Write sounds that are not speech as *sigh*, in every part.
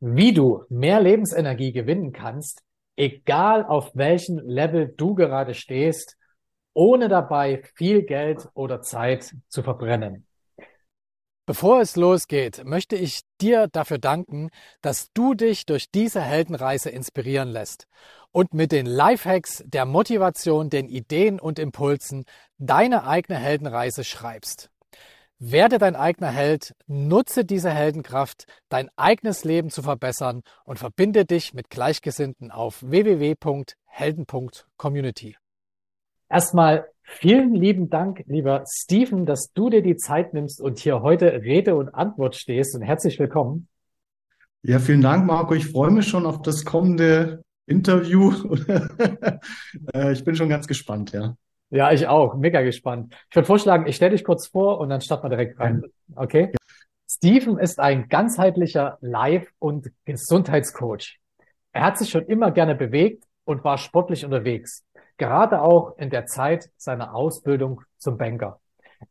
wie du mehr Lebensenergie gewinnen kannst, egal auf welchem Level du gerade stehst, ohne dabei viel Geld oder Zeit zu verbrennen. Bevor es losgeht, möchte ich dir dafür danken, dass du dich durch diese Heldenreise inspirieren lässt und mit den Lifehacks, der Motivation, den Ideen und Impulsen deine eigene Heldenreise schreibst. Werde dein eigener Held, nutze diese Heldenkraft, dein eigenes Leben zu verbessern und verbinde dich mit Gleichgesinnten auf www.helden.community. Erstmal vielen lieben Dank, lieber Steven, dass du dir die Zeit nimmst und hier heute Rede und Antwort stehst und herzlich willkommen. Ja, vielen Dank, Marco. Ich freue mich schon auf das kommende Interview. *laughs* Äh, ich bin schon ganz gespannt, ja. Ja, ich auch. Mega gespannt. Ich würde vorschlagen, ich stelle dich kurz vor und dann starten wir direkt rein. Okay? Steven ist ein ganzheitlicher Life- und Gesundheitscoach. Er hat sich schon immer gerne bewegt und war sportlich unterwegs. Gerade auch in der Zeit seiner Ausbildung zum Banker.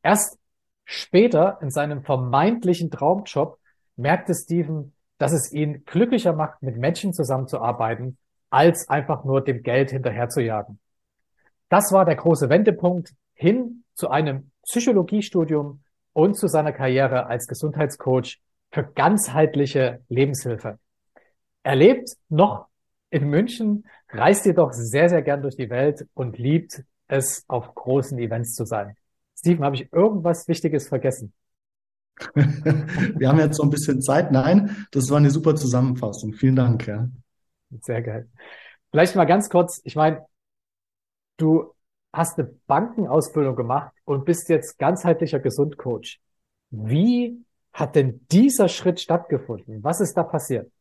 Erst später in seinem vermeintlichen Traumjob merkte Steven, dass es ihn glücklicher macht, mit Menschen zusammenzuarbeiten, als einfach nur dem Geld hinterherzujagen. Das war der große Wendepunkt hin zu einem Psychologiestudium und zu seiner Karriere als Gesundheitscoach für ganzheitliche Lebenshilfe. Er lebt noch in München, reist jedoch sehr, sehr gern durch die Welt und liebt es, auf großen Events zu sein. Steven, habe ich irgendwas Wichtiges vergessen? *laughs* Wir haben jetzt so ein bisschen Zeit. Nein, das war eine super Zusammenfassung. Vielen Dank. Ja. Sehr geil. Vielleicht mal ganz kurz, ich meine, du hast eine Bankenausbildung gemacht und bist jetzt ganzheitlicher Gesundcoach. Wie hat denn dieser Schritt stattgefunden? Was ist da passiert?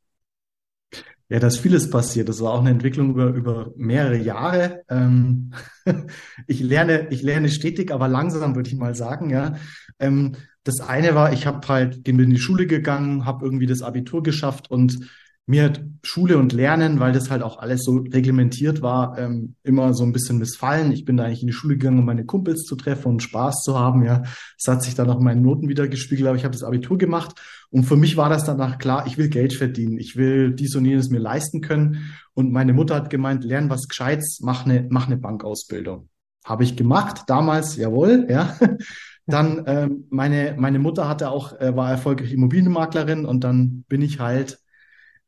Ja, da ist vieles passiert. Das war auch eine Entwicklung über, über mehrere Jahre. Ähm, *laughs* ich lerne, ich lerne stetig, aber langsam, würde ich mal sagen. Ja, ähm, das eine war, ich habe halt bin in die Schule gegangen, habe irgendwie das Abitur geschafft und mir hat Schule und Lernen, weil das halt auch alles so reglementiert war, ähm, immer so ein bisschen missfallen. Ich bin da eigentlich in die Schule gegangen, um meine Kumpels zu treffen und Spaß zu haben. Ja, das hat sich dann auch in meinen Noten wieder gespiegelt. Aber ich habe das Abitur gemacht und für mich war das danach klar, ich will Geld verdienen, ich will dies und jenes mir leisten können. Und meine Mutter hat gemeint, lern was Gescheites, mach eine, mach eine Bankausbildung. Habe ich gemacht damals, jawohl, ja. *laughs* Dann ähm, meine meine Mutter hatte auch äh, war erfolgreiche Immobilienmaklerin und dann bin ich halt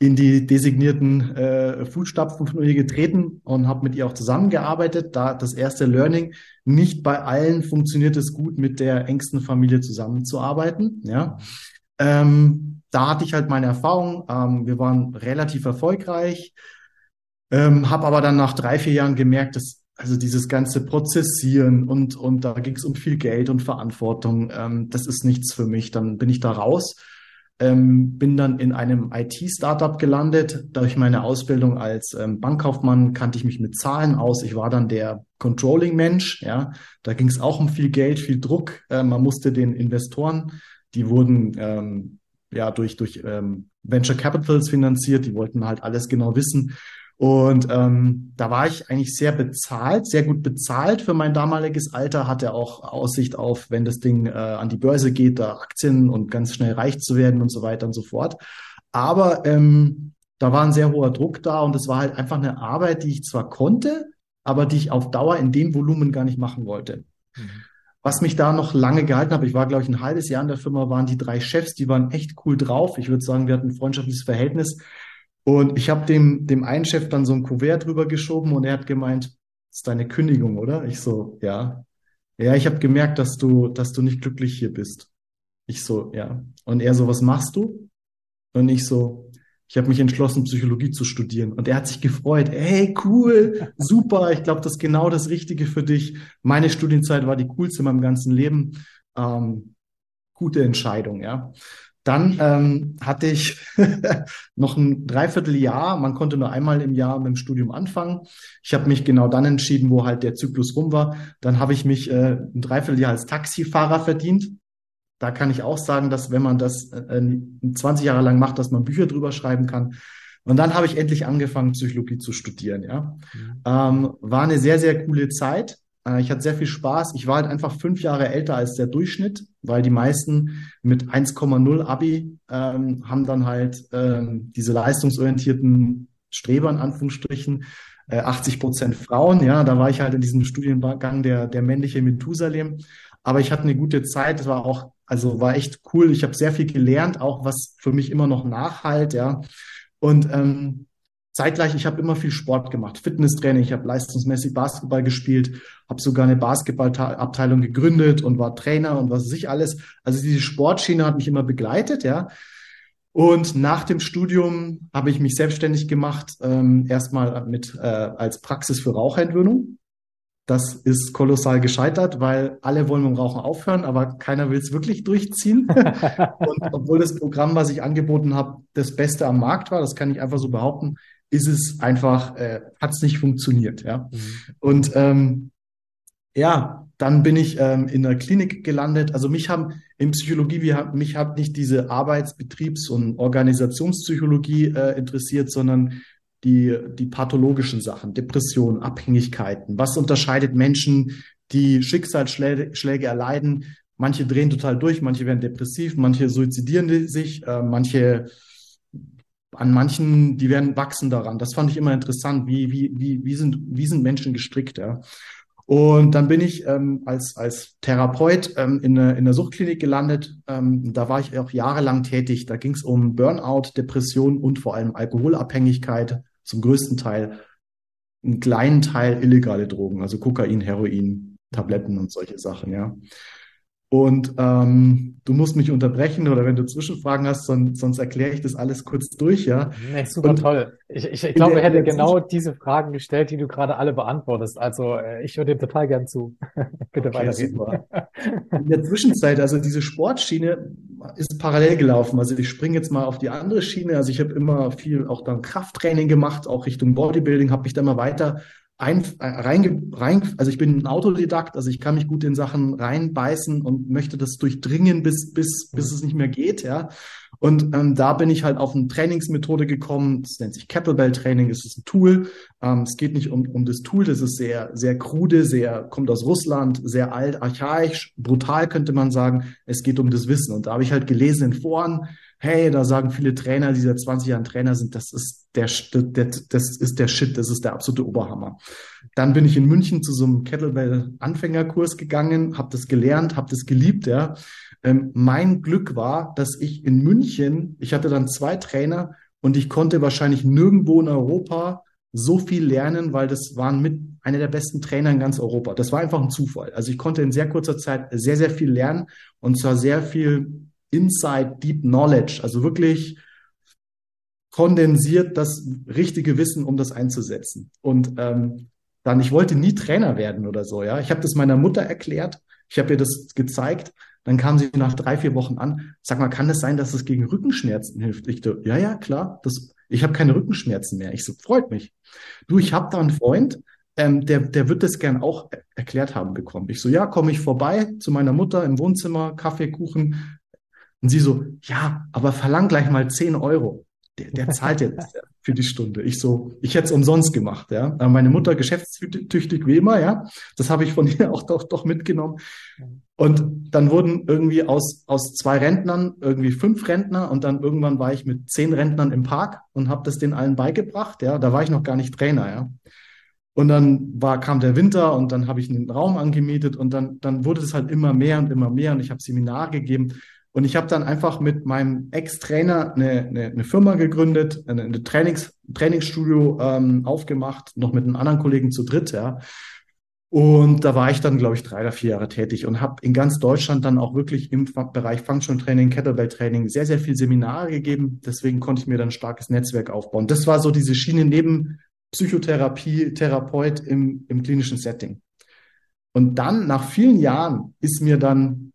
in die designierten äh, Fußstapfen von ihr getreten und habe mit ihr auch zusammengearbeitet. Da das erste Learning, nicht bei allen funktioniert es gut, mit der engsten Familie zusammenzuarbeiten. Ja. Ähm, da hatte ich halt meine Erfahrung. Ähm, wir waren relativ erfolgreich, ähm, habe aber dann nach drei, vier Jahren gemerkt, dass also dieses ganze Prozessieren und, und da ging es um viel Geld und Verantwortung, ähm, das ist nichts für mich. Dann bin ich da raus ähm, bin dann in einem IT-Startup gelandet. Durch meine Ausbildung als ähm, Bankkaufmann kannte ich mich mit Zahlen aus. Ich war dann der Controlling-Mensch. Ja, da ging es auch um viel Geld, viel Druck. Äh, man musste den Investoren, die wurden ähm, ja durch durch ähm, Venture Capitals finanziert. Die wollten halt alles genau wissen. Und ähm, da war ich eigentlich sehr bezahlt, sehr gut bezahlt für mein damaliges Alter, hatte auch Aussicht auf, wenn das Ding äh, an die Börse geht, da Aktien und ganz schnell reich zu werden und so weiter und so fort. Aber ähm, da war ein sehr hoher Druck da und es war halt einfach eine Arbeit, die ich zwar konnte, aber die ich auf Dauer in dem Volumen gar nicht machen wollte. Mhm. Was mich da noch lange gehalten hat, ich war, glaube ich, ein halbes Jahr in der Firma, waren die drei Chefs, die waren echt cool drauf. Ich würde sagen, wir hatten ein freundschaftliches Verhältnis. Und ich habe dem, dem einen Chef dann so ein Kuvert drüber geschoben und er hat gemeint, ist deine Kündigung, oder? Ich so, ja. Ja, ich habe gemerkt, dass du, dass du nicht glücklich hier bist. Ich so, ja. Und er so, was machst du? Und ich so, ich habe mich entschlossen, Psychologie zu studieren. Und er hat sich gefreut. Hey, cool, super. Ich glaube, das ist genau das Richtige für dich. Meine Studienzeit war die coolste in meinem ganzen Leben. Ähm, gute Entscheidung, ja. Dann ähm, hatte ich *laughs* noch ein Dreivierteljahr. Man konnte nur einmal im Jahr mit dem Studium anfangen. Ich habe mich genau dann entschieden, wo halt der Zyklus rum war. Dann habe ich mich äh, ein Dreivierteljahr als Taxifahrer verdient. Da kann ich auch sagen, dass wenn man das äh, 20 Jahre lang macht, dass man Bücher drüber schreiben kann. Und dann habe ich endlich angefangen, Psychologie zu studieren. Ja, mhm. ähm, war eine sehr sehr coole Zeit. Äh, ich hatte sehr viel Spaß. Ich war halt einfach fünf Jahre älter als der Durchschnitt, weil die meisten mit 1,0 Abi ähm, haben dann halt ähm, diese leistungsorientierten Streber in Anführungsstrichen, äh, 80 Prozent Frauen. Ja, da war ich halt in diesem Studiengang der, der männliche Methusalem. Aber ich hatte eine gute Zeit. Es war auch, also war echt cool. Ich habe sehr viel gelernt, auch was für mich immer noch nachhalt. Ja, und ähm, zeitgleich, ich habe immer viel Sport gemacht, Fitnesstraining, ich habe leistungsmäßig Basketball gespielt, habe sogar eine Basketballabteilung gegründet und war Trainer und was weiß ich alles. Also diese Sportschiene hat mich immer begleitet, ja. Und nach dem Studium habe ich mich selbstständig gemacht, ähm, erstmal mit äh, als Praxis für Raucherentwöhnung. Das ist kolossal gescheitert, weil alle wollen mit dem Rauchen aufhören, aber keiner will es wirklich durchziehen. *laughs* und obwohl das Programm, was ich angeboten habe, das Beste am Markt war, das kann ich einfach so behaupten, ist es einfach, äh, hat es nicht funktioniert. Ja? Mhm. Und ähm, ja, dann bin ich ähm, in der Klinik gelandet. Also mich haben in Psychologie, wir, mich hat nicht diese Arbeits-, Betriebs- und Organisationspsychologie äh, interessiert, sondern die, die pathologischen Sachen, Depressionen, Abhängigkeiten. Was unterscheidet Menschen, die Schicksalsschläge erleiden? Manche drehen total durch, manche werden depressiv, manche suizidieren sich, äh, manche an manchen, die werden wachsen daran. Das fand ich immer interessant. Wie, wie, wie, wie, sind, wie sind Menschen gestrickt? Ja? Und dann bin ich ähm, als, als Therapeut ähm, in, in der Suchtklinik gelandet. Ähm, da war ich auch jahrelang tätig. Da ging es um Burnout, Depression und vor allem Alkoholabhängigkeit. Zum größten Teil, einen kleinen Teil illegale Drogen, also Kokain, Heroin, Tabletten und solche Sachen, ja. Und ähm, du musst mich unterbrechen oder wenn du Zwischenfragen hast, sonst, sonst erkläre ich das alles kurz durch, ja. Nee, super und toll. Ich, ich, ich glaube, er hätte genau diese Fragen gestellt, die du gerade alle beantwortest. Also äh, ich höre dir total gern zu. *laughs* Bitte okay, weiterreden. Super. *laughs* In der Zwischenzeit, also diese Sportschiene ist parallel gelaufen. Also ich springe jetzt mal auf die andere Schiene. Also ich habe immer viel auch dann Krafttraining gemacht, auch Richtung Bodybuilding, habe mich da mal weiter ein, rein, rein, also ich bin ein Autodidakt, also ich kann mich gut in Sachen reinbeißen und möchte das durchdringen, bis, bis, bis es nicht mehr geht, ja. Und ähm, da bin ich halt auf eine Trainingsmethode gekommen, das nennt sich Kettlebell Training, es ist ein Tool. Ähm, es geht nicht um, um das Tool, das ist sehr, sehr krude, sehr, kommt aus Russland, sehr alt, archaisch, brutal könnte man sagen. Es geht um das Wissen. Und da habe ich halt gelesen in Foren, hey, da sagen viele Trainer, die seit 20 Jahren Trainer sind, das ist der, der, das ist der Shit, das ist der absolute Oberhammer. Dann bin ich in München zu so einem Kettlebell-Anfängerkurs gegangen, habe das gelernt, habe das geliebt, ja. Ähm, mein Glück war, dass ich in München, ich hatte dann zwei Trainer und ich konnte wahrscheinlich nirgendwo in Europa so viel lernen, weil das waren mit einer der besten Trainer in ganz Europa. Das war einfach ein Zufall. Also ich konnte in sehr kurzer Zeit sehr, sehr viel lernen und zwar sehr viel Insight, Deep Knowledge, also wirklich kondensiert das richtige Wissen, um das einzusetzen. Und ähm, dann, ich wollte nie Trainer werden oder so, ja. Ich habe das meiner Mutter erklärt, ich habe ihr das gezeigt, dann kam sie nach drei, vier Wochen an, sag mal, kann es sein, dass es gegen Rückenschmerzen hilft? Ich so, ja, ja, klar, das, ich habe keine Rückenschmerzen mehr. Ich so, freut mich. Du, ich habe da einen Freund, ähm, der, der wird das gern auch erklärt haben bekommen. Ich so, ja, komme ich vorbei zu meiner Mutter im Wohnzimmer, Kaffee, Kuchen, und sie so, ja, aber verlang gleich mal 10 Euro. Der, der *laughs* zahlt jetzt für die Stunde. Ich so, ich hätte es umsonst gemacht, ja. Aber meine Mutter geschäftstüchtig wie immer, ja. Das habe ich von *laughs* ihr auch doch, doch mitgenommen. Und dann wurden irgendwie aus, aus zwei Rentnern irgendwie fünf Rentner und dann irgendwann war ich mit zehn Rentnern im Park und habe das den allen beigebracht, ja. Da war ich noch gar nicht Trainer, ja. Und dann war, kam der Winter und dann habe ich einen Raum angemietet und dann, dann wurde es halt immer mehr und immer mehr und ich habe Seminare gegeben und ich habe dann einfach mit meinem Ex-Trainer eine, eine, eine, Firma gegründet, eine, eine Trainings, Trainingsstudio ähm, aufgemacht, noch mit einem anderen Kollegen zu dritt, ja. Und da war ich dann, glaube ich, drei oder vier Jahre tätig und habe in ganz Deutschland dann auch wirklich im Bereich Functional Training, Kettlebell Training sehr, sehr viel Seminare gegeben. Deswegen konnte ich mir dann ein starkes Netzwerk aufbauen. Das war so diese Schiene neben Psychotherapie, Therapeut im, im klinischen Setting. Und dann, nach vielen Jahren, ist mir dann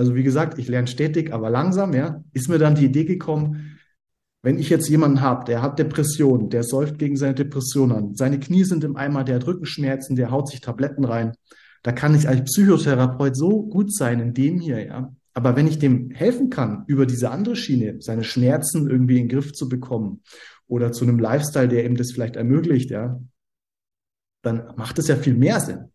also wie gesagt, ich lerne stetig, aber langsam, ja, ist mir dann die Idee gekommen, wenn ich jetzt jemanden habe, der hat Depressionen, der säuft gegen seine Depression an, seine Knie sind im Eimer, der hat Rückenschmerzen, der haut sich Tabletten rein, da kann ich als Psychotherapeut so gut sein in dem hier, ja. Aber wenn ich dem helfen kann, über diese andere Schiene seine Schmerzen irgendwie in den Griff zu bekommen oder zu einem Lifestyle, der ihm das vielleicht ermöglicht, ja, dann macht es ja viel mehr Sinn.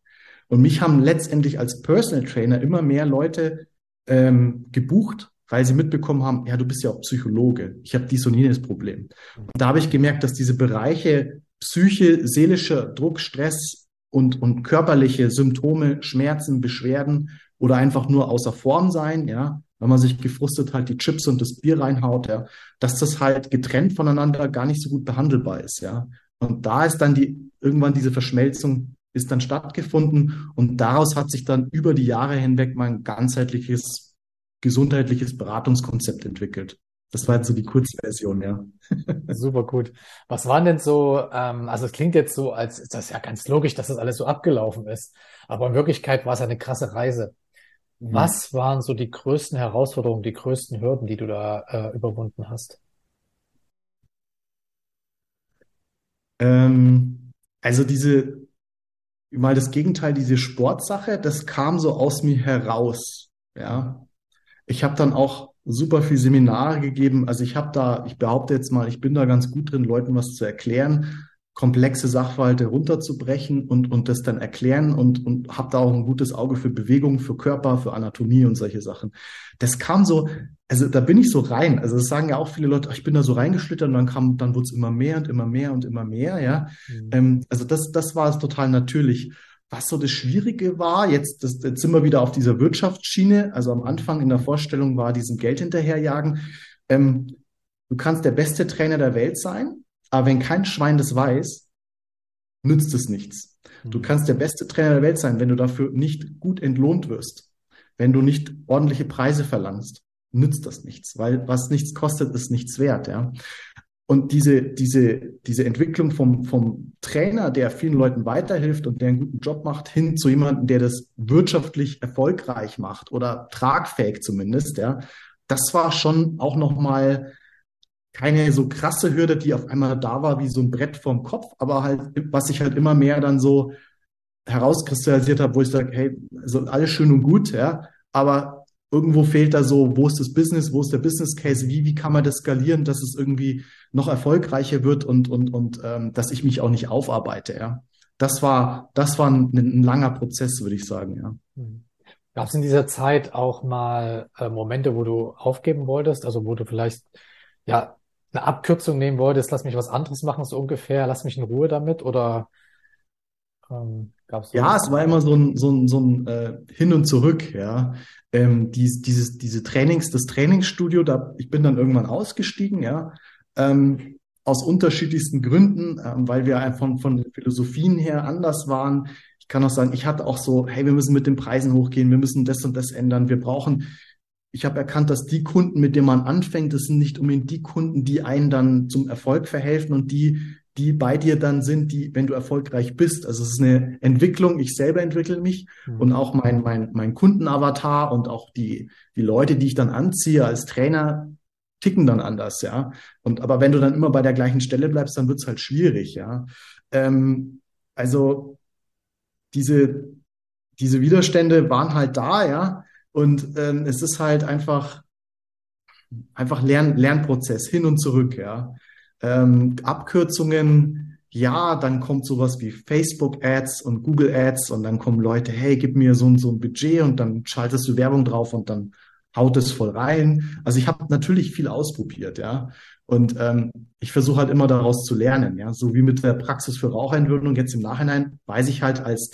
Und mich haben letztendlich als Personal Trainer immer mehr Leute ähm, gebucht, weil sie mitbekommen haben, ja, du bist ja auch Psychologe. Ich habe dies und jenes Problem. Und da habe ich gemerkt, dass diese Bereiche Psyche, seelischer Druck, Stress und, und körperliche Symptome, Schmerzen, Beschwerden oder einfach nur außer Form sein, ja, wenn man sich gefrustet halt die Chips und das Bier reinhaut, ja, dass das halt getrennt voneinander gar nicht so gut behandelbar ist, ja. Und da ist dann die, irgendwann diese Verschmelzung ist dann stattgefunden und daraus hat sich dann über die Jahre hinweg mein ganzheitliches gesundheitliches Beratungskonzept entwickelt. Das war jetzt so die Kurzversion, ja. *laughs* Super gut. Was waren denn so, ähm, also es klingt jetzt so, als ist das ja ganz logisch, dass das alles so abgelaufen ist. Aber in Wirklichkeit war es eine krasse Reise. Was ja. waren so die größten Herausforderungen, die größten Hürden, die du da äh, überwunden hast? Ähm, also diese, mal das Gegenteil, diese Sportsache, das kam so aus mir heraus. Ja, ich habe dann auch super viel Seminare gegeben. Also ich habe da, ich behaupte jetzt mal, ich bin da ganz gut drin, Leuten was zu erklären, komplexe Sachverhalte runterzubrechen und, und das dann erklären und, und habe da auch ein gutes Auge für Bewegung, für Körper, für Anatomie und solche Sachen. Das kam so, also da bin ich so rein. Also das sagen ja auch viele Leute, ich bin da so reingeschlittert und dann kam, dann wurde es immer mehr und immer mehr und immer mehr, ja. Mhm. Ähm, also das, das war es total natürlich. Was so das Schwierige war, jetzt, das, jetzt sind wir wieder auf dieser Wirtschaftsschiene. Also am Anfang in der Vorstellung war diesem Geld hinterherjagen. Ähm, du kannst der beste Trainer der Welt sein, aber wenn kein Schwein das weiß, nützt es nichts. Du mhm. kannst der beste Trainer der Welt sein, wenn du dafür nicht gut entlohnt wirst, wenn du nicht ordentliche Preise verlangst, nützt das nichts, weil was nichts kostet, ist nichts wert, ja. Und diese, diese, diese Entwicklung vom, vom Trainer, der vielen Leuten weiterhilft und der einen guten Job macht, hin zu jemandem, der das wirtschaftlich erfolgreich macht oder tragfähig zumindest, ja, das war schon auch nochmal keine so krasse Hürde, die auf einmal da war wie so ein Brett vorm Kopf, aber halt, was ich halt immer mehr dann so herauskristallisiert habe, wo ich sage, hey, also alles schön und gut, ja, aber irgendwo fehlt da so, wo ist das Business, wo ist der Business Case, wie, wie kann man das skalieren, dass es irgendwie noch erfolgreicher wird und, und, und ähm, dass ich mich auch nicht aufarbeite, ja. Das war, das war ein, ein langer Prozess, würde ich sagen, ja. Mhm. Gab es in dieser Zeit auch mal äh, Momente, wo du aufgeben wolltest, also wo du vielleicht ja eine Abkürzung nehmen wolltest, lass mich was anderes machen, so ungefähr, lass mich in Ruhe damit oder ähm, gab's Ja, es war immer so ein, so ein, so ein äh, Hin und Zurück, ja. Ähm, dies, dieses, diese Trainings, das Trainingsstudio, da, ich bin dann irgendwann ausgestiegen, ja. Ähm, aus unterschiedlichsten Gründen, ähm, weil wir von, von den Philosophien her anders waren. Ich kann auch sagen, ich hatte auch so, hey, wir müssen mit den Preisen hochgehen, wir müssen das und das ändern, wir brauchen, ich habe erkannt, dass die Kunden, mit denen man anfängt, das sind nicht unbedingt die Kunden, die einen dann zum Erfolg verhelfen und die, die bei dir dann sind, die, wenn du erfolgreich bist. Also es ist eine Entwicklung, ich selber entwickle mich mhm. und auch mein, mein, mein Kundenavatar und auch die, die Leute, die ich dann anziehe als Trainer, ticken dann anders, ja. Und aber wenn du dann immer bei der gleichen Stelle bleibst, dann wird's halt schwierig, ja. Ähm, also diese, diese Widerstände waren halt da, ja. Und ähm, es ist halt einfach, einfach Lern, Lernprozess hin und zurück, ja ähm, Abkürzungen, ja, dann kommt sowas wie Facebook-Ads und Google-Ads und dann kommen Leute, hey, gib mir so und so ein Budget und dann schaltest du Werbung drauf und dann haut es voll rein. Also ich habe natürlich viel ausprobiert, ja. Und ähm, ich versuche halt immer daraus zu lernen, ja. So wie mit der Praxis für Rauchentwöhnung jetzt im Nachhinein weiß ich halt als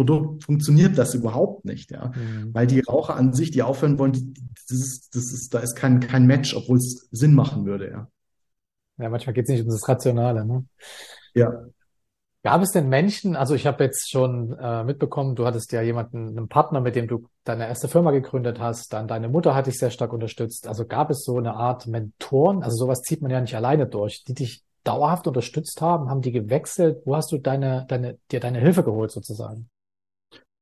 Standalone-Produkt funktioniert das überhaupt nicht, ja. Mhm. Weil die Raucher an sich, die aufhören wollen, die, das ist, das ist, da ist kein, kein Match, obwohl es Sinn machen würde, ja. Ja, manchmal geht es nicht um das Rationale, ne? Ja. Gab es denn Menschen, also ich habe jetzt schon äh, mitbekommen, du hattest ja jemanden, einen Partner, mit dem du deine erste Firma gegründet hast, dann deine Mutter hat dich sehr stark unterstützt. Also gab es so eine Art Mentoren, also sowas zieht man ja nicht alleine durch, die dich dauerhaft unterstützt haben, haben die gewechselt? Wo hast du deine, deine, dir deine Hilfe geholt sozusagen?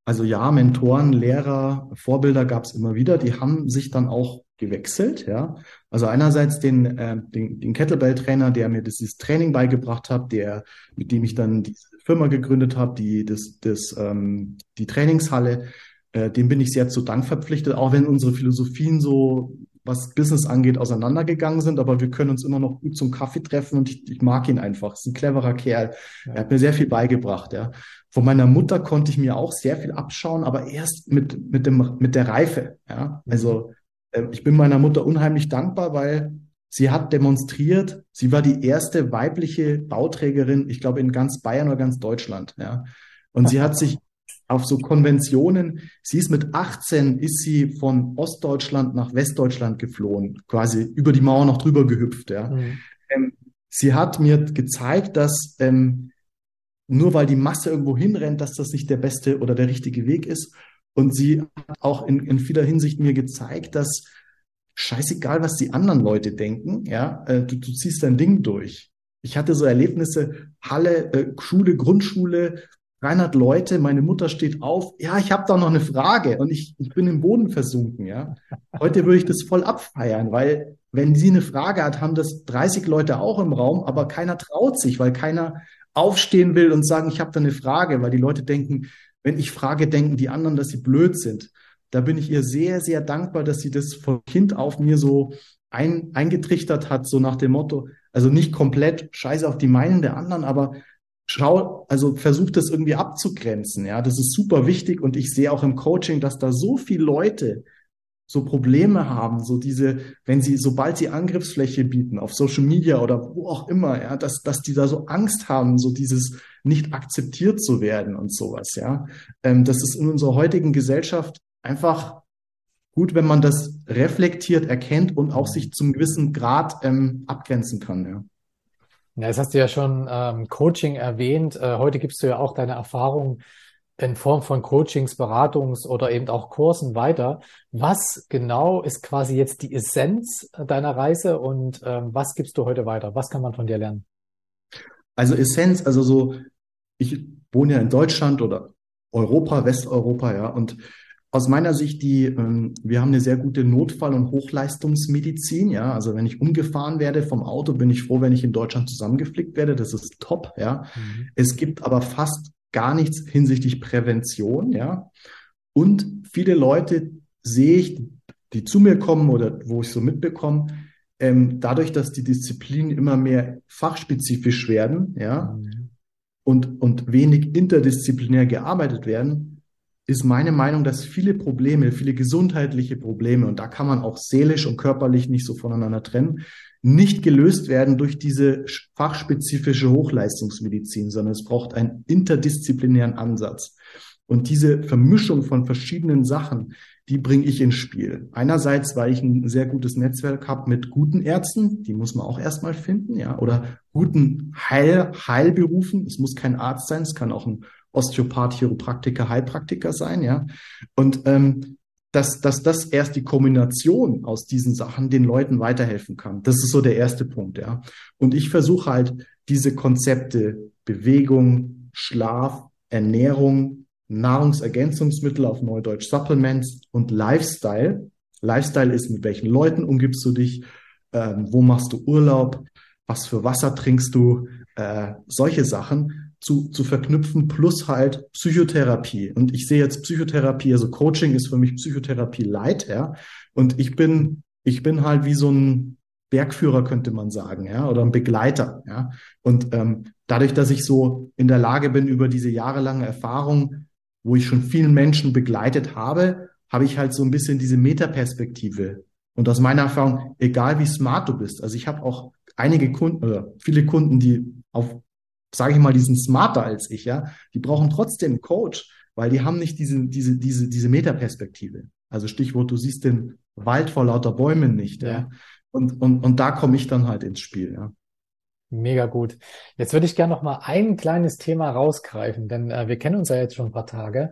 Also ja, Mentoren, Lehrer, Vorbilder gab es immer wieder. Die haben sich dann auch gewechselt, ja. Also einerseits den, äh, den, den Kettlebell-Trainer, der mir dieses Training beigebracht hat, der, mit dem ich dann diese Firma gegründet habe, die, das, das, ähm, die Trainingshalle, äh, dem bin ich sehr zu Dank verpflichtet, auch wenn unsere Philosophien so was Business angeht, auseinandergegangen sind, aber wir können uns immer noch gut zum Kaffee treffen und ich, ich mag ihn einfach. Ist ein cleverer Kerl. Ja. Er hat mir sehr viel beigebracht, ja. Von meiner Mutter konnte ich mir auch sehr viel abschauen, aber erst mit, mit dem, mit der Reife, ja. Also, äh, ich bin meiner Mutter unheimlich dankbar, weil sie hat demonstriert, sie war die erste weibliche Bauträgerin, ich glaube, in ganz Bayern oder ganz Deutschland, ja. Und sie hat sich auf so Konventionen. Sie ist mit 18 ist sie von Ostdeutschland nach Westdeutschland geflohen, quasi über die Mauer noch drüber gehüpft. Ja. Mhm. Ähm, sie hat mir gezeigt, dass ähm, nur weil die Masse irgendwo hinrennt, dass das nicht der beste oder der richtige Weg ist. Und sie hat auch in, in vieler Hinsicht mir gezeigt, dass scheißegal, was die anderen Leute denken, ja, äh, du, du ziehst dein Ding durch. Ich hatte so Erlebnisse, Halle, äh, Schule, Grundschule, 300 Leute, meine Mutter steht auf, ja, ich habe da noch eine Frage und ich, ich bin im Boden versunken, ja. Heute würde ich das voll abfeiern, weil wenn sie eine Frage hat, haben das 30 Leute auch im Raum, aber keiner traut sich, weil keiner aufstehen will und sagen, ich habe da eine Frage, weil die Leute denken, wenn ich frage, denken die anderen, dass sie blöd sind. Da bin ich ihr sehr, sehr dankbar, dass sie das von Kind auf mir so ein, eingetrichtert hat, so nach dem Motto, also nicht komplett scheiße auf die Meinung der anderen, aber schau, also versucht das irgendwie abzugrenzen. Ja, das ist super wichtig und ich sehe auch im Coaching, dass da so viele Leute so Probleme haben, so diese, wenn sie, sobald sie Angriffsfläche bieten auf Social Media oder wo auch immer, ja, dass, dass die da so Angst haben, so dieses nicht akzeptiert zu werden und sowas, ja. Ähm, das ist in unserer heutigen Gesellschaft einfach gut, wenn man das reflektiert, erkennt und auch sich zum gewissen Grad ähm, abgrenzen kann, ja. Ja, das hast du ja schon ähm, Coaching erwähnt. Äh, heute gibst du ja auch deine Erfahrungen in Form von Coachings, Beratungs oder eben auch Kursen weiter. Was genau ist quasi jetzt die Essenz deiner Reise und ähm, was gibst du heute weiter? Was kann man von dir lernen? Also Essenz, also so, ich wohne ja in Deutschland oder Europa, Westeuropa, ja, und aus meiner Sicht, die, ähm, wir haben eine sehr gute Notfall- und Hochleistungsmedizin. Ja, also wenn ich umgefahren werde vom Auto, bin ich froh, wenn ich in Deutschland zusammengeflickt werde. Das ist top. Ja, mhm. es gibt aber fast gar nichts hinsichtlich Prävention. Ja, und viele Leute sehe ich, die zu mir kommen oder wo ich so mitbekomme, ähm, dadurch, dass die Disziplinen immer mehr fachspezifisch werden, ja, mhm. und, und wenig interdisziplinär gearbeitet werden, ist meine Meinung, dass viele Probleme, viele gesundheitliche Probleme, und da kann man auch seelisch und körperlich nicht so voneinander trennen, nicht gelöst werden durch diese fachspezifische Hochleistungsmedizin, sondern es braucht einen interdisziplinären Ansatz. Und diese Vermischung von verschiedenen Sachen, die bringe ich ins Spiel. Einerseits, weil ich ein sehr gutes Netzwerk habe mit guten Ärzten, die muss man auch erstmal finden, ja, oder guten Heil, Heilberufen. Es muss kein Arzt sein, es kann auch ein Osteopath, Chiropraktiker, Heilpraktiker sein, ja. Und ähm, dass, dass das erst die Kombination aus diesen Sachen den Leuten weiterhelfen kann. Das ist so der erste Punkt, ja. Und ich versuche halt diese Konzepte Bewegung, Schlaf, Ernährung, Nahrungsergänzungsmittel auf Neudeutsch Supplements und Lifestyle. Lifestyle ist, mit welchen Leuten umgibst du dich, ähm, wo machst du Urlaub, was für Wasser trinkst du, äh, solche Sachen zu, zu verknüpfen, plus halt Psychotherapie. Und ich sehe jetzt Psychotherapie, also Coaching ist für mich Psychotherapie light, ja. Und ich bin, ich bin halt wie so ein Bergführer, könnte man sagen, ja, oder ein Begleiter, ja. Und ähm, dadurch, dass ich so in der Lage bin, über diese jahrelange Erfahrung, wo ich schon vielen Menschen begleitet habe, habe ich halt so ein bisschen diese Metaperspektive. Und aus meiner Erfahrung, egal wie smart du bist, also ich habe auch einige Kunden oder viele Kunden, die auf sage ich mal, die sind smarter als ich, ja, die brauchen trotzdem einen Coach, weil die haben nicht diese, diese, diese, diese Metaperspektive. Also Stichwort, du siehst den Wald vor lauter Bäumen nicht, ja. ja. Und, und, und da komme ich dann halt ins Spiel, ja. Mega gut. Jetzt würde ich gerne noch mal ein kleines Thema rausgreifen, denn äh, wir kennen uns ja jetzt schon ein paar Tage.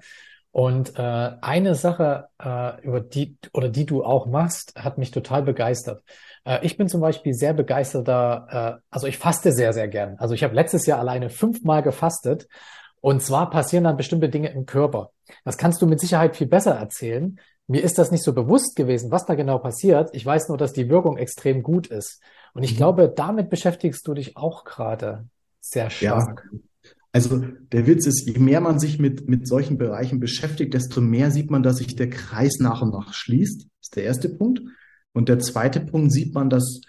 Und äh, eine Sache, äh, über die oder die du auch machst, hat mich total begeistert. Äh, ich bin zum Beispiel sehr begeisterter, äh, also ich faste sehr, sehr gern. Also ich habe letztes Jahr alleine fünfmal gefastet. Und zwar passieren dann bestimmte Dinge im Körper. Das kannst du mit Sicherheit viel besser erzählen. Mir ist das nicht so bewusst gewesen, was da genau passiert. Ich weiß nur, dass die Wirkung extrem gut ist. Und ich mhm. glaube, damit beschäftigst du dich auch gerade sehr stark. Ja. Also der Witz ist, je mehr man sich mit, mit solchen Bereichen beschäftigt, desto mehr sieht man, dass sich der Kreis nach und nach schließt. Das ist der erste Punkt. Und der zweite Punkt sieht man, dass,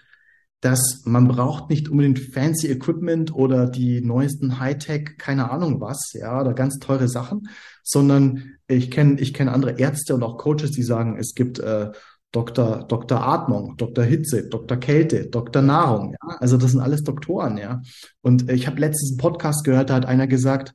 dass man braucht nicht unbedingt fancy Equipment oder die neuesten Hightech, keine Ahnung was, ja, oder ganz teure Sachen, sondern ich kenne ich kenne andere Ärzte und auch Coaches, die sagen, es gibt äh, Dr. Dr. Atmung, Dr. Hitze, Dr. Kälte, Dr. Nahrung, ja. Also das sind alles Doktoren, ja. Und ich habe letztens einen Podcast gehört, da hat einer gesagt,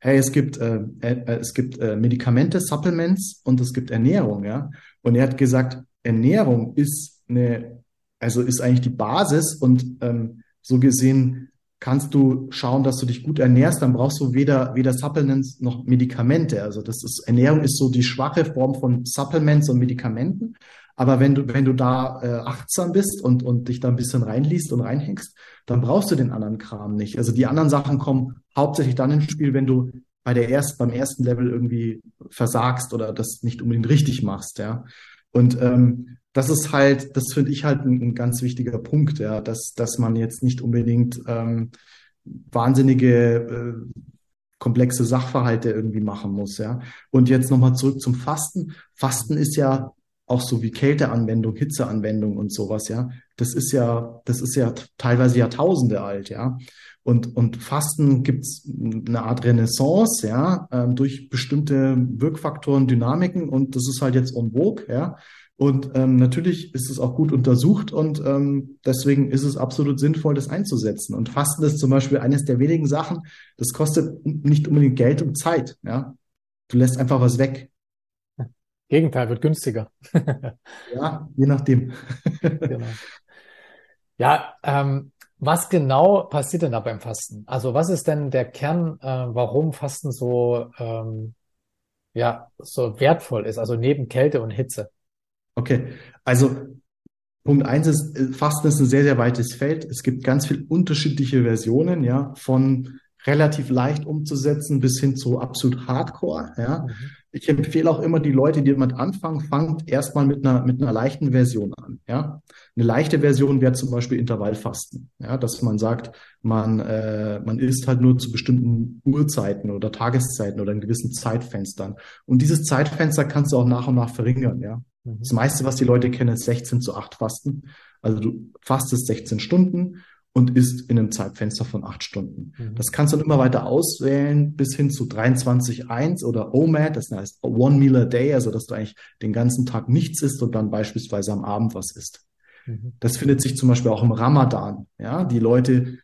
hey, es gibt, äh, äh, es gibt äh, Medikamente, Supplements und es gibt Ernährung, ja. Und er hat gesagt, Ernährung ist eine, also ist eigentlich die Basis und ähm, so gesehen kannst du schauen, dass du dich gut ernährst, dann brauchst du weder, weder Supplements noch Medikamente. Also das ist, Ernährung ist so die schwache Form von Supplements und Medikamenten. Aber wenn du, wenn du da äh, achtsam bist und, und dich da ein bisschen reinliest und reinhängst, dann brauchst du den anderen Kram nicht. Also die anderen Sachen kommen hauptsächlich dann ins Spiel, wenn du bei der erst, beim ersten Level irgendwie versagst oder das nicht unbedingt richtig machst, ja. Und ähm, das ist halt, das finde ich halt ein, ein, ganz wichtiger Punkt, ja, dass, dass man jetzt nicht unbedingt ähm, wahnsinnige äh, komplexe Sachverhalte irgendwie machen muss, ja. Und jetzt nochmal zurück zum Fasten. Fasten ist ja auch so wie Kälteanwendung, Hitzeanwendung und sowas, ja. Das ist ja, das ist ja teilweise Jahrtausende alt, ja. Und, und Fasten gibt's eine Art Renaissance, ja, ähm, durch bestimmte Wirkfaktoren, Dynamiken und das ist halt jetzt en vogue, ja. Und ähm, natürlich ist es auch gut untersucht und ähm, deswegen ist es absolut sinnvoll, das einzusetzen. Und Fasten ist zum Beispiel eines der wenigen Sachen, das kostet nicht unbedingt Geld und Zeit, ja. Du lässt einfach was weg. Gegenteil, wird günstiger. *laughs* ja, je nachdem. genau. Ja, ähm, was genau passiert denn da beim Fasten? Also was ist denn der Kern, äh, warum Fasten so, ähm, ja, so wertvoll ist, also neben Kälte und Hitze? Okay, also Punkt eins ist, äh, Fasten ist ein sehr, sehr weites Feld. Es gibt ganz viele unterschiedliche Versionen, ja, von relativ leicht umzusetzen bis hin zu absolut Hardcore, ja. Mhm. Ich empfehle auch immer die Leute, die damit anfangen, fangt erstmal mit einer, mit einer leichten Version an. Ja? Eine leichte Version wäre zum Beispiel Intervallfasten. Ja? Dass man sagt, man, äh, man isst halt nur zu bestimmten Uhrzeiten oder Tageszeiten oder in gewissen Zeitfenstern. Und dieses Zeitfenster kannst du auch nach und nach verringern. Ja? Mhm. Das meiste, was die Leute kennen, ist 16 zu 8 Fasten. Also du fastest 16 Stunden und isst in einem Zeitfenster von acht Stunden. Mhm. Das kannst du dann immer weiter auswählen bis hin zu 23.1 oder OMAD, das heißt One Meal a Day, also dass du eigentlich den ganzen Tag nichts isst und dann beispielsweise am Abend was isst. Mhm. Das findet sich zum Beispiel auch im Ramadan. Ja, die Leute,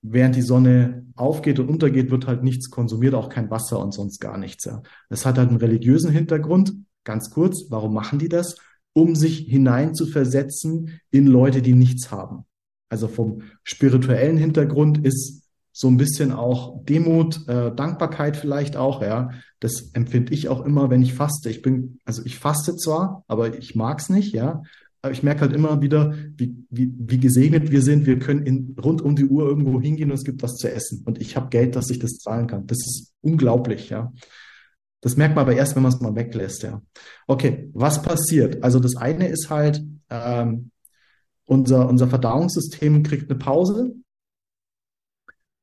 während die Sonne aufgeht und untergeht, wird halt nichts konsumiert, auch kein Wasser und sonst gar nichts. Ja. Das hat halt einen religiösen Hintergrund. Ganz kurz, warum machen die das? Um sich hinein zu versetzen in Leute, die nichts haben. Also vom spirituellen Hintergrund ist so ein bisschen auch Demut, äh, Dankbarkeit vielleicht auch, ja. Das empfinde ich auch immer, wenn ich faste. Ich bin, also ich faste zwar, aber ich mag's nicht, ja. Aber ich merke halt immer wieder, wie, wie, wie gesegnet wir sind. Wir können in, rund um die Uhr irgendwo hingehen und es gibt was zu essen. Und ich habe Geld, dass ich das zahlen kann. Das ist unglaublich, ja. Das merkt man aber erst, wenn man es mal weglässt, ja. Okay, was passiert? Also das eine ist halt, ähm, unser, unser Verdauungssystem kriegt eine Pause.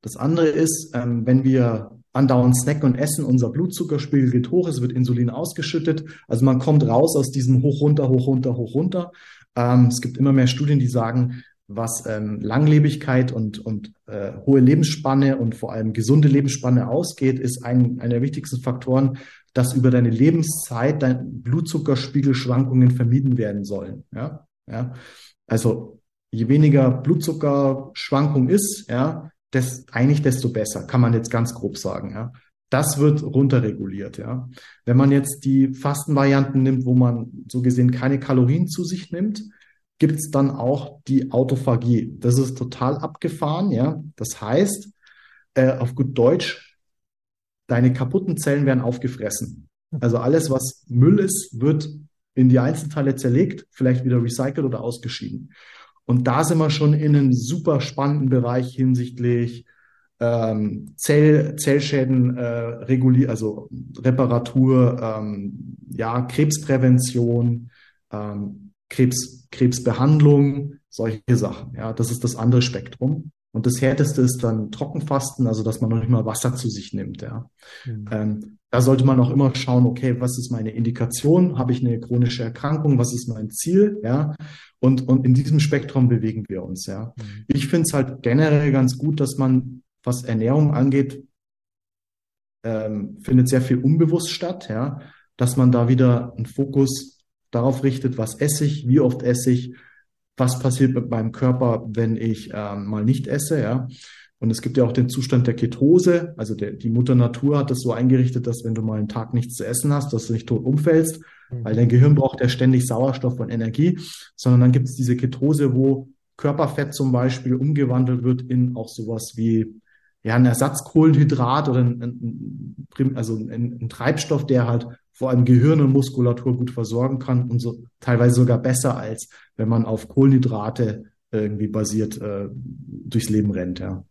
Das andere ist, ähm, wenn wir andauernd snacken und essen, unser Blutzuckerspiegel geht hoch, es wird Insulin ausgeschüttet. Also man kommt raus aus diesem hoch runter, hoch runter, hoch runter. Ähm, es gibt immer mehr Studien, die sagen, was ähm, Langlebigkeit und, und äh, hohe Lebensspanne und vor allem gesunde Lebensspanne ausgeht, ist ein, einer der wichtigsten Faktoren, dass über deine Lebenszeit deine Blutzuckerspiegelschwankungen vermieden werden sollen. Ja, ja. Also je weniger Blutzuckerschwankung ist, ja, des, eigentlich desto besser, kann man jetzt ganz grob sagen, ja. Das wird runterreguliert, ja. Wenn man jetzt die Fastenvarianten nimmt, wo man so gesehen keine Kalorien zu sich nimmt, gibt es dann auch die Autophagie. Das ist total abgefahren, ja. Das heißt, äh, auf gut Deutsch, deine kaputten Zellen werden aufgefressen. Also alles, was Müll ist, wird in die Einzelteile zerlegt, vielleicht wieder recycelt oder ausgeschieden. Und da sind wir schon in einem super spannenden Bereich hinsichtlich ähm, Zell, Zellschäden äh, reguliert, also Reparatur, ähm, ja, Krebsprävention, ähm, Krebs, Krebsbehandlung, solche Sachen. Ja, das ist das andere Spektrum. Und das härteste ist dann Trockenfasten, also dass man noch nicht mal Wasser zu sich nimmt. Ja. Mhm. Ähm, da sollte man auch immer schauen, okay, was ist meine Indikation? Habe ich eine chronische Erkrankung? Was ist mein Ziel? Ja. Und, und in diesem Spektrum bewegen wir uns, ja. Mhm. Ich finde es halt generell ganz gut, dass man, was Ernährung angeht, ähm, findet sehr viel unbewusst statt, ja. Dass man da wieder einen Fokus darauf richtet, was esse ich, wie oft esse ich, was passiert mit meinem Körper, wenn ich ähm, mal nicht esse, ja. Und es gibt ja auch den Zustand der Ketose. Also der, die Mutter Natur hat das so eingerichtet, dass wenn du mal einen Tag nichts zu essen hast, dass du nicht tot umfällst, mhm. weil dein Gehirn braucht ja ständig Sauerstoff und Energie. Sondern dann gibt es diese Ketose, wo Körperfett zum Beispiel umgewandelt wird in auch sowas wie ja, ein Ersatzkohlenhydrat oder ein, ein, also ein, ein Treibstoff, der halt vor allem Gehirn und Muskulatur gut versorgen kann und so teilweise sogar besser als wenn man auf Kohlenhydrate irgendwie basiert äh, durchs Leben rennt, ja.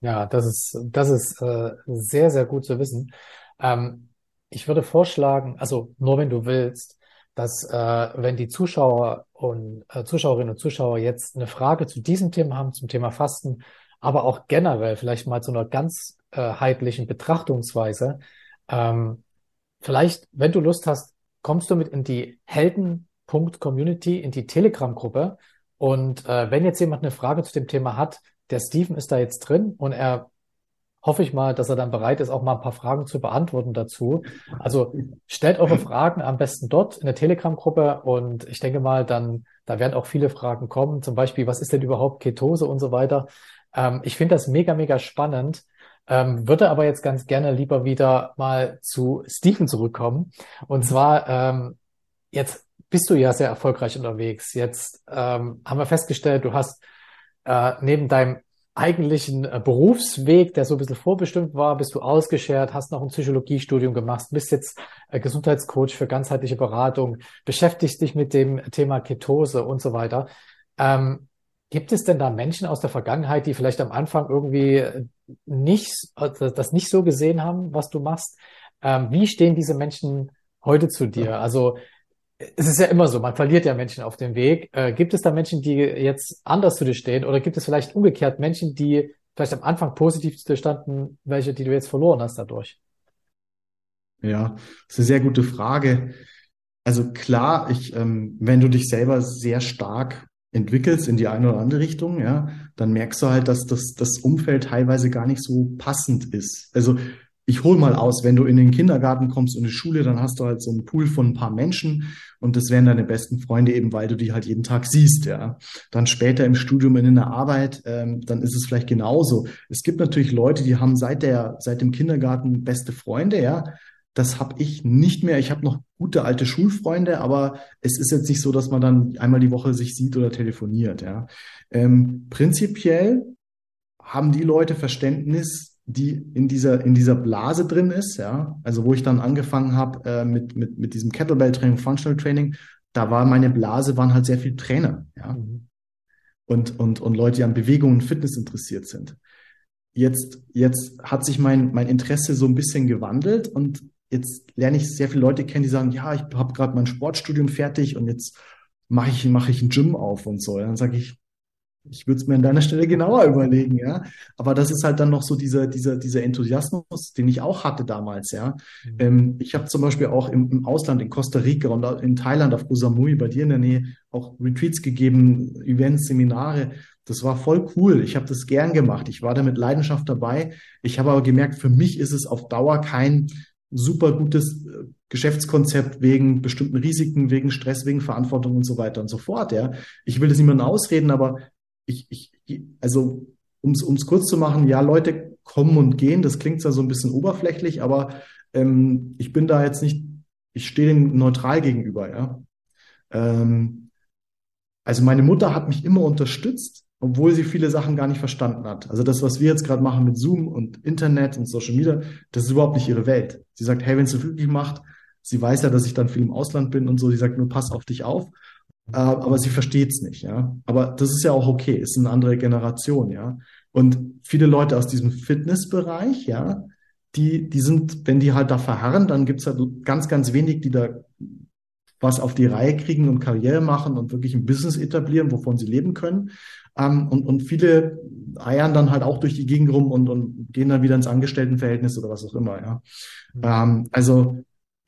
Ja, das ist, das ist äh, sehr, sehr gut zu wissen. Ähm, ich würde vorschlagen, also nur wenn du willst, dass äh, wenn die Zuschauer und äh, Zuschauerinnen und Zuschauer jetzt eine Frage zu diesem Thema haben, zum Thema Fasten, aber auch generell vielleicht mal zu einer ganzheitlichen Betrachtungsweise, ähm, vielleicht, wenn du Lust hast, kommst du mit in die Helden.community, in die Telegram-Gruppe. Und äh, wenn jetzt jemand eine Frage zu dem Thema hat, der Steven ist da jetzt drin und er hoffe ich mal, dass er dann bereit ist, auch mal ein paar Fragen zu beantworten dazu. Also stellt eure Fragen am besten dort in der Telegram-Gruppe und ich denke mal, dann, da werden auch viele Fragen kommen. Zum Beispiel, was ist denn überhaupt Ketose und so weiter. Ähm, ich finde das mega, mega spannend. Ähm, würde aber jetzt ganz gerne lieber wieder mal zu Steven zurückkommen. Und zwar, ähm, jetzt bist du ja sehr erfolgreich unterwegs. Jetzt ähm, haben wir festgestellt, du hast äh, neben deinem eigentlichen äh, Berufsweg, der so ein bisschen vorbestimmt war, bist du ausgeschert, hast noch ein Psychologiestudium gemacht, bist jetzt äh, Gesundheitscoach für ganzheitliche Beratung, beschäftigst dich mit dem Thema Ketose und so weiter. Ähm, gibt es denn da Menschen aus der Vergangenheit, die vielleicht am Anfang irgendwie nicht, äh, das nicht so gesehen haben, was du machst? Ähm, wie stehen diese Menschen heute zu dir? Also es ist ja immer so, man verliert ja Menschen auf dem Weg. Äh, gibt es da Menschen, die jetzt anders zu dir stehen oder gibt es vielleicht umgekehrt Menschen, die vielleicht am Anfang positiv zu dir standen, welche, die du jetzt verloren hast dadurch? Ja, das ist eine sehr gute Frage. Also klar, ich, ähm, wenn du dich selber sehr stark entwickelst in die eine oder andere Richtung, ja, dann merkst du halt, dass das, das Umfeld teilweise gar nicht so passend ist. Also ich hol mal aus, wenn du in den Kindergarten kommst und in die Schule, dann hast du halt so einen Pool von ein paar Menschen und das wären deine besten Freunde eben, weil du die halt jeden Tag siehst, ja. Dann später im Studium in der Arbeit, ähm, dann ist es vielleicht genauso. Es gibt natürlich Leute, die haben seit der seit dem Kindergarten beste Freunde, ja. Das habe ich nicht mehr. Ich habe noch gute alte Schulfreunde, aber es ist jetzt nicht so, dass man dann einmal die Woche sich sieht oder telefoniert, ja. Ähm, prinzipiell haben die Leute Verständnis die in dieser, in dieser Blase drin ist, ja, also wo ich dann angefangen habe äh, mit, mit, mit diesem Kettlebell-Training, Functional Training, da war meine Blase, waren halt sehr viele Trainer, ja. Mhm. Und, und, und Leute, die an Bewegung und Fitness interessiert sind. Jetzt, jetzt hat sich mein, mein Interesse so ein bisschen gewandelt und jetzt lerne ich sehr viele Leute kennen, die sagen, ja, ich habe gerade mein Sportstudium fertig und jetzt mache ich, mach ich ein Gym auf und so. Dann sage ich, ich würde es mir an deiner Stelle genauer überlegen, ja. Aber das ist halt dann noch so dieser, dieser, dieser Enthusiasmus, den ich auch hatte damals, ja. Mhm. Ähm, ich habe zum Beispiel auch im, im, Ausland, in Costa Rica und in Thailand auf Koh Samui, bei dir in der Nähe, auch Retreats gegeben, Events, Seminare. Das war voll cool. Ich habe das gern gemacht. Ich war da mit Leidenschaft dabei. Ich habe aber gemerkt, für mich ist es auf Dauer kein super gutes äh, Geschäftskonzept wegen bestimmten Risiken, wegen Stress, wegen Verantwortung und so weiter und so fort. Ja, ich will das niemandem ausreden, aber ich, ich, also um es kurz zu machen, ja, Leute kommen und gehen, das klingt zwar so ein bisschen oberflächlich, aber ähm, ich bin da jetzt nicht, ich stehe dem neutral gegenüber, ja. Ähm, also meine Mutter hat mich immer unterstützt, obwohl sie viele Sachen gar nicht verstanden hat. Also das, was wir jetzt gerade machen mit Zoom und Internet und Social Media, das ist überhaupt nicht ihre Welt. Sie sagt, hey, wenn es so glücklich macht, sie weiß ja, dass ich dann viel im Ausland bin und so, sie sagt nur, pass auf dich auf äh, aber sie versteht es nicht, ja. Aber das ist ja auch okay, ist eine andere Generation, ja. Und viele Leute aus diesem Fitnessbereich, ja, die, die sind, wenn die halt da verharren, dann gibt's halt ganz, ganz wenig, die da was auf die Reihe kriegen und Karriere machen und wirklich ein Business etablieren, wovon sie leben können. Ähm, und, und viele eiern dann halt auch durch die Gegend rum und, und gehen dann wieder ins Angestelltenverhältnis oder was auch immer, ja. Mhm. Ähm, also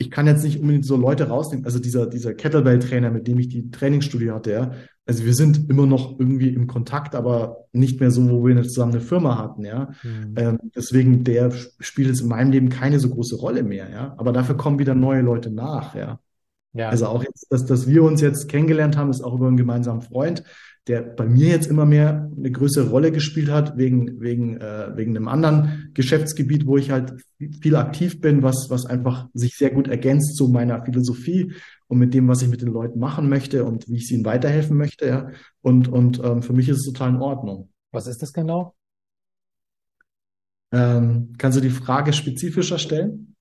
ich kann jetzt nicht unbedingt so Leute rausnehmen. Also dieser, dieser Kettlebell-Trainer, mit dem ich die Trainingsstudie hatte, ja. Also wir sind immer noch irgendwie im Kontakt, aber nicht mehr so, wo wir zusammen eine Firma hatten, ja. Mhm. Ähm, deswegen, der spielt jetzt in meinem Leben keine so große Rolle mehr, ja. Aber dafür kommen wieder neue Leute nach, ja. Ja. Also auch jetzt, dass, dass wir uns jetzt kennengelernt haben, ist auch über einen gemeinsamen Freund der bei mir jetzt immer mehr eine größere Rolle gespielt hat, wegen, wegen, äh, wegen einem anderen Geschäftsgebiet, wo ich halt viel aktiv bin, was, was einfach sich sehr gut ergänzt zu meiner Philosophie und mit dem, was ich mit den Leuten machen möchte und wie ich ihnen weiterhelfen möchte. Ja. Und, und ähm, für mich ist es total in Ordnung. Was ist das genau? Ähm, kannst du die Frage spezifischer stellen?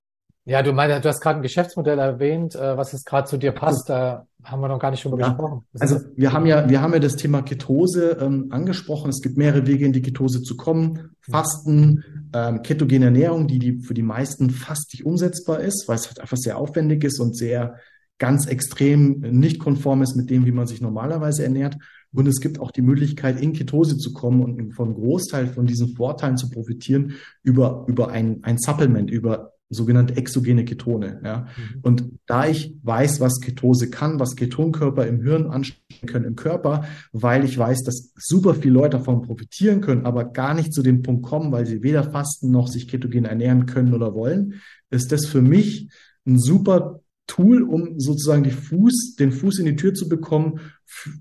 Ja, du meinst, du hast gerade ein Geschäftsmodell erwähnt, äh, was jetzt gerade zu dir passt. Da haben wir noch gar nicht drüber ja, gesprochen. Was also wir haben ja, wir haben ja das Thema Ketose ähm, angesprochen. Es gibt mehrere Wege, in die Ketose zu kommen. Fasten, ähm, ketogene Ernährung, die, die für die meisten fast nicht umsetzbar ist, weil es halt einfach sehr aufwendig ist und sehr ganz extrem nicht konform ist mit dem, wie man sich normalerweise ernährt. Und es gibt auch die Möglichkeit, in Ketose zu kommen und vom Großteil von diesen Vorteilen zu profitieren über, über ein, ein Supplement, über sogenannte exogene Ketone. Ja. Mhm. Und da ich weiß, was Ketose kann, was Ketonkörper im Hirn anstellen können im Körper, weil ich weiß, dass super viele Leute davon profitieren können, aber gar nicht zu dem Punkt kommen, weil sie weder fasten noch sich ketogen ernähren können oder wollen, ist das für mich ein super Tool, um sozusagen die Fuß, den Fuß in die Tür zu bekommen,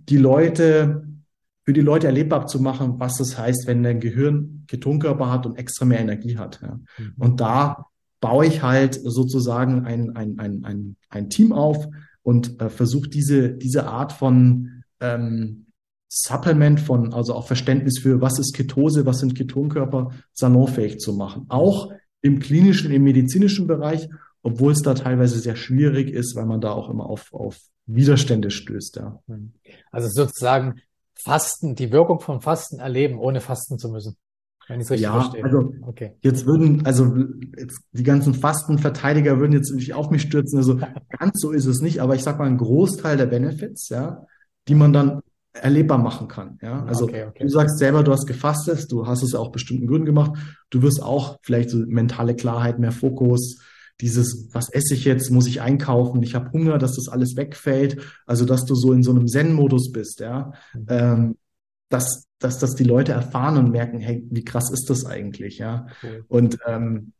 die Leute für die Leute erlebbar zu machen, was das heißt, wenn dein Gehirn Ketonkörper hat und extra mehr Energie hat. Ja. Mhm. Und da baue ich halt sozusagen ein, ein, ein, ein, ein Team auf und äh, versuche diese, diese Art von ähm, Supplement von, also auch Verständnis für, was ist Ketose, was sind Ketonkörper, salonfähig zu machen. Auch im klinischen, im medizinischen Bereich, obwohl es da teilweise sehr schwierig ist, weil man da auch immer auf, auf Widerstände stößt. Ja. Also sozusagen Fasten, die Wirkung von Fasten erleben, ohne fasten zu müssen. Wenn ich es richtig ja, verstehe. Also okay. jetzt würden, also jetzt die ganzen Fastenverteidiger würden jetzt nicht auf mich stürzen. Also ganz so ist es nicht, aber ich sag mal, ein Großteil der Benefits, ja, die man dann erlebbar machen kann. Ja, also okay, okay. du sagst selber, du hast gefastet, du hast es ja auch bestimmten Gründen gemacht. Du wirst auch vielleicht so mentale Klarheit, mehr Fokus, dieses, was esse ich jetzt, muss ich einkaufen, ich habe Hunger, dass das alles wegfällt. Also dass du so in so einem Zen-Modus bist, ja. Mhm. Ähm, dass, dass das die Leute erfahren und merken, hey, wie krass ist das eigentlich, ja. Cool. Und ähm,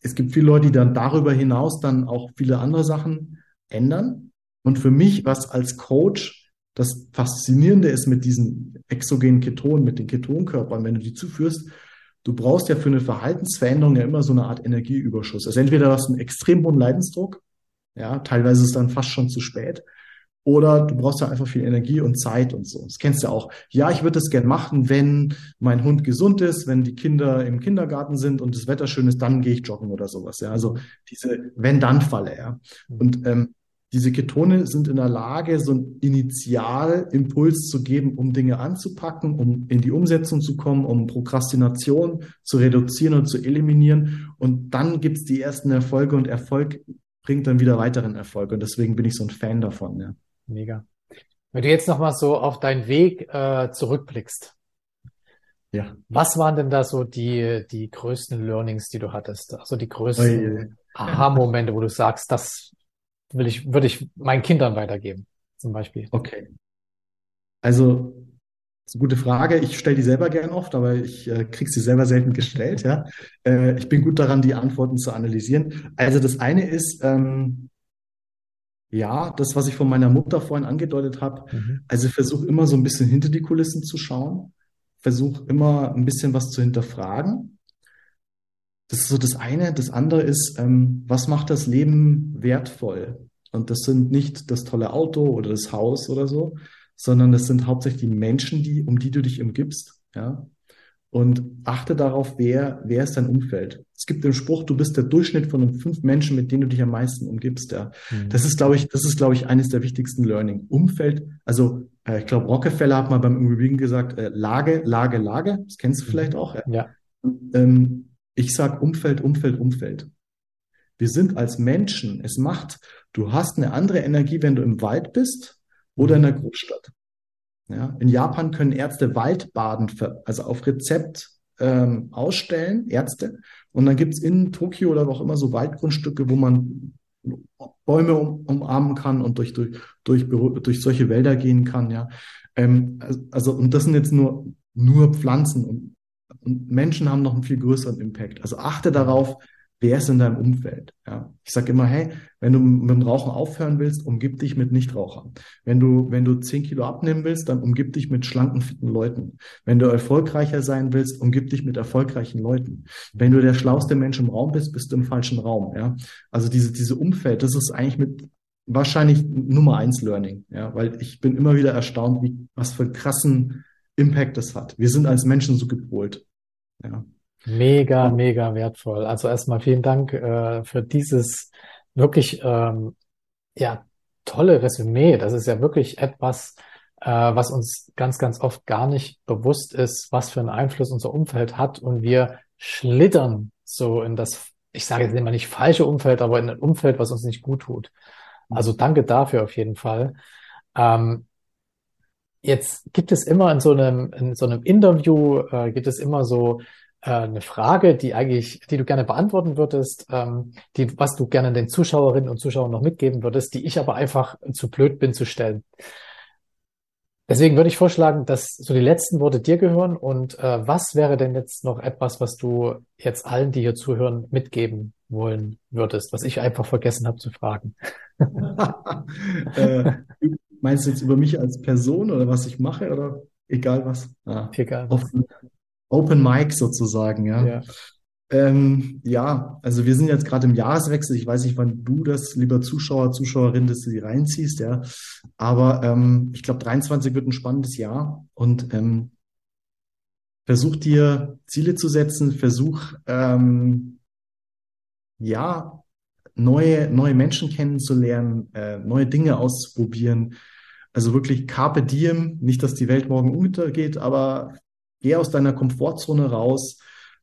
es gibt viele Leute, die dann darüber hinaus dann auch viele andere Sachen ändern. Und für mich, was als Coach das Faszinierende ist mit diesen exogenen Ketonen, mit den Ketonkörpern, wenn du die zuführst, du brauchst ja für eine Verhaltensveränderung ja immer so eine Art Energieüberschuss. Also entweder hast du einen extrem hohen Leidensdruck, ja, teilweise ist es dann fast schon zu spät, oder du brauchst ja einfach viel Energie und Zeit und so. Das kennst du auch. Ja, ich würde das gern machen, wenn mein Hund gesund ist, wenn die Kinder im Kindergarten sind und das Wetter schön ist, dann gehe ich joggen oder sowas. Ja, also diese Wenn-Dann-Falle. Ja. Und ähm, diese Ketone sind in der Lage, so einen Initialimpuls zu geben, um Dinge anzupacken, um in die Umsetzung zu kommen, um Prokrastination zu reduzieren und zu eliminieren. Und dann gibt's die ersten Erfolge und Erfolg bringt dann wieder weiteren Erfolg. Und deswegen bin ich so ein Fan davon. Ja. Mega. Wenn du jetzt nochmal so auf deinen Weg äh, zurückblickst, ja. Was waren denn da so die, die größten Learnings, die du hattest? Also die größten Aha-Momente, wo du sagst, das will ich, würde ich meinen Kindern weitergeben, zum Beispiel. Okay. Also, das ist eine gute Frage. Ich stelle die selber gern oft, aber ich äh, kriege sie selber selten gestellt, ja. Äh, ich bin gut daran, die Antworten zu analysieren. Also das eine ist, ähm, ja, das, was ich von meiner Mutter vorhin angedeutet habe. Mhm. Also versuche immer so ein bisschen hinter die Kulissen zu schauen. Versuche immer ein bisschen was zu hinterfragen. Das ist so das eine. Das andere ist, ähm, was macht das Leben wertvoll? Und das sind nicht das tolle Auto oder das Haus oder so, sondern das sind hauptsächlich die Menschen, die, um die du dich umgibst. Ja? und achte darauf, wer, wer ist dein Umfeld. Es gibt den Spruch, du bist der Durchschnitt von den fünf Menschen, mit denen du dich am meisten umgibst. Ja. Mhm. Das ist, glaube ich, das ist, glaube ich, eines der wichtigsten Learning. Umfeld, also äh, ich glaube, Rockefeller hat mal beim Immobilien gesagt, äh, Lage, Lage, Lage. Das kennst du mhm. vielleicht auch. Ja. ja. Ähm, ich sag Umfeld, Umfeld, Umfeld. Wir sind als Menschen, es macht, du hast eine andere Energie, wenn du im Wald bist oder in der Großstadt. Ja, in Japan können Ärzte Waldbaden, für, also auf Rezept ähm, ausstellen, Ärzte. Und dann gibt's in Tokio oder wo auch immer so Waldgrundstücke, wo man Bäume um, umarmen kann und durch, durch, durch, durch solche Wälder gehen kann, ja. Ähm, also, und das sind jetzt nur, nur Pflanzen und, und Menschen haben noch einen viel größeren Impact. Also achte darauf, wer ist in deinem Umfeld? Ja, ich sage immer, hey, wenn du mit dem Rauchen aufhören willst, umgib dich mit Nichtrauchern. Wenn du, wenn du zehn Kilo abnehmen willst, dann umgib dich mit schlanken, fitten Leuten. Wenn du erfolgreicher sein willst, umgib dich mit erfolgreichen Leuten. Wenn du der schlauste Mensch im Raum bist, bist du im falschen Raum. Ja, also diese, diese Umfeld, das ist eigentlich mit wahrscheinlich Nummer eins Learning. Ja, weil ich bin immer wieder erstaunt, wie, was für krassen Impact das hat. Wir sind als Menschen so gepolt. Ja. Mega, mega wertvoll. Also erstmal vielen Dank äh, für dieses wirklich ähm, ja tolle Resümee. Das ist ja wirklich etwas, äh, was uns ganz, ganz oft gar nicht bewusst ist, was für einen Einfluss unser Umfeld hat und wir schlittern so in das, ich sage jetzt immer nicht falsche Umfeld, aber in ein Umfeld, was uns nicht gut tut. Also danke dafür auf jeden Fall. Ähm, jetzt gibt es immer in so einem, in so einem Interview, äh, gibt es immer so eine Frage, die eigentlich, die du gerne beantworten würdest, ähm, die, was du gerne den Zuschauerinnen und Zuschauern noch mitgeben würdest, die ich aber einfach zu blöd bin zu stellen. Deswegen würde ich vorschlagen, dass so die letzten Worte dir gehören und äh, was wäre denn jetzt noch etwas, was du jetzt allen, die hier zuhören, mitgeben wollen würdest, was ich einfach vergessen habe zu fragen? *laughs* äh, meinst du jetzt über mich als Person oder was ich mache oder egal was? Ah, egal was. Offen, Open Mic sozusagen, ja. Ja. Ähm, ja, also wir sind jetzt gerade im Jahreswechsel. Ich weiß nicht, wann du das, lieber Zuschauer, Zuschauerin, dass du die reinziehst, ja. Aber ähm, ich glaube, 23 wird ein spannendes Jahr und ähm, versuch dir Ziele zu setzen, versuch ähm, ja neue neue Menschen kennenzulernen, äh, neue Dinge auszuprobieren. Also wirklich Carpe Diem, nicht, dass die Welt morgen untergeht, aber Geh aus deiner Komfortzone raus,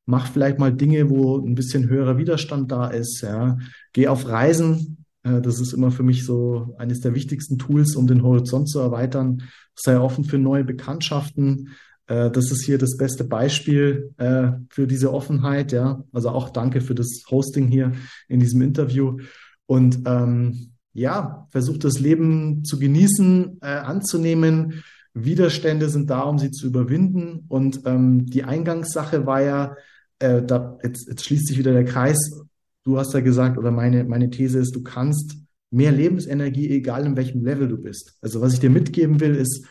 mach vielleicht mal Dinge, wo ein bisschen höherer Widerstand da ist. Ja. Geh auf Reisen. Äh, das ist immer für mich so eines der wichtigsten Tools, um den Horizont zu erweitern. Sei offen für neue Bekanntschaften. Äh, das ist hier das beste Beispiel äh, für diese Offenheit. Ja, also auch danke für das Hosting hier in diesem Interview. Und ähm, ja, versuch das Leben zu genießen, äh, anzunehmen Widerstände sind da, um sie zu überwinden. Und ähm, die Eingangssache war ja, äh, da, jetzt, jetzt schließt sich wieder der Kreis. Du hast ja gesagt, oder meine, meine These ist, du kannst mehr Lebensenergie, egal in welchem Level du bist. Also was ich dir mitgeben will, ist,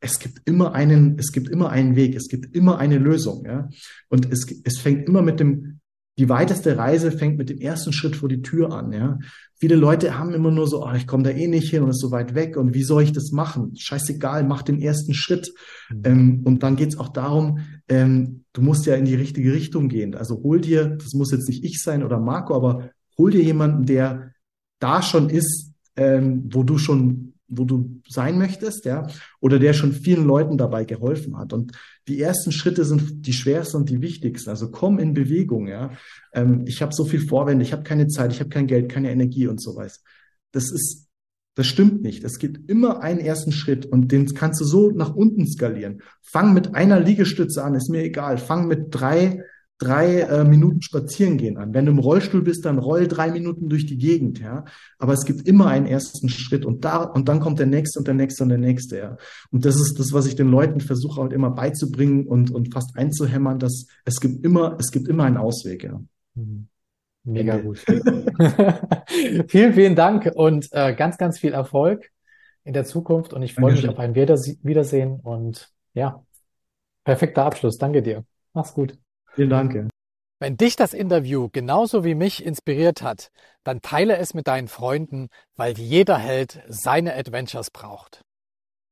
es gibt immer einen, es gibt immer einen Weg, es gibt immer eine Lösung, ja. Und es, es fängt immer mit dem die weiteste Reise fängt mit dem ersten Schritt vor die Tür an. Ja? Viele Leute haben immer nur so, oh, ich komme da eh nicht hin und ist so weit weg und wie soll ich das machen? Scheißegal, mach den ersten Schritt. Mhm. Ähm, und dann geht's auch darum, ähm, du musst ja in die richtige Richtung gehen. Also hol dir, das muss jetzt nicht ich sein oder Marco, aber hol dir jemanden, der da schon ist, ähm, wo du schon wo du sein möchtest, ja, oder der schon vielen Leuten dabei geholfen hat. Und die ersten Schritte sind die schwersten und die wichtigsten. Also komm in Bewegung, ja. Ähm, ich habe so viel Vorwände, ich habe keine Zeit, ich habe kein Geld, keine Energie und so weiter. Das ist, das stimmt nicht. Es gibt immer einen ersten Schritt und den kannst du so nach unten skalieren. Fang mit einer Liegestütze an, ist mir egal. Fang mit drei drei äh, Minuten spazieren gehen an. Wenn du im Rollstuhl bist, dann roll drei Minuten durch die Gegend, ja. Aber es gibt immer einen ersten Schritt und da, und dann kommt der nächste und der nächste und der nächste, ja. Und das ist das, was ich den Leuten versuche halt immer beizubringen und, und fast einzuhämmern, dass es gibt immer, es gibt immer einen Ausweg, ja. Mhm. Mega gut. *laughs* vielen, vielen Dank und äh, ganz, ganz viel Erfolg in der Zukunft und ich freue mich auf ein Wiedersehen und ja, perfekter Abschluss. Danke dir. Mach's gut. Vielen Dank. Wenn dich das Interview genauso wie mich inspiriert hat, dann teile es mit deinen Freunden, weil jeder Held seine Adventures braucht.